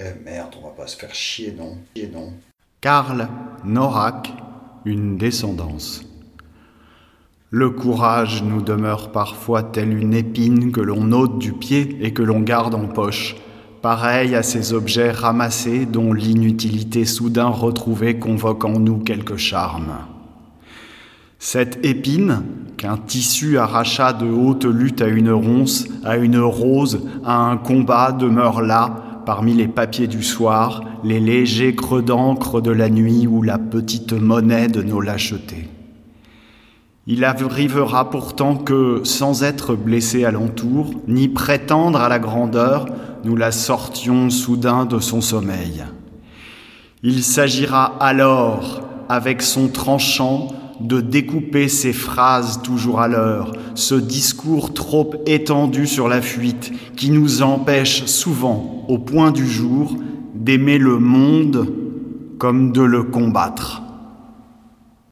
Eh merde, on va pas se faire chier, non Karl Norak, une descendance. Le courage nous demeure parfois tel une épine que l'on ôte du pied et que l'on garde en poche, pareil à ces objets ramassés dont l'inutilité soudain retrouvée convoque en nous quelque charme. Cette épine, qu'un tissu arracha de haute lutte à une ronce, à une rose, à un combat, demeure là, parmi les papiers du soir, les légers creux d'encre de la nuit ou la petite monnaie de nos lâchetés. Il arrivera pourtant que, sans être blessé alentour, ni prétendre à la grandeur, nous la sortions soudain de son sommeil. Il s'agira alors, avec son tranchant, de découper ces phrases toujours à l'heure, ce discours trop étendu sur la fuite qui nous empêche souvent, au point du jour, d'aimer le monde comme de le combattre.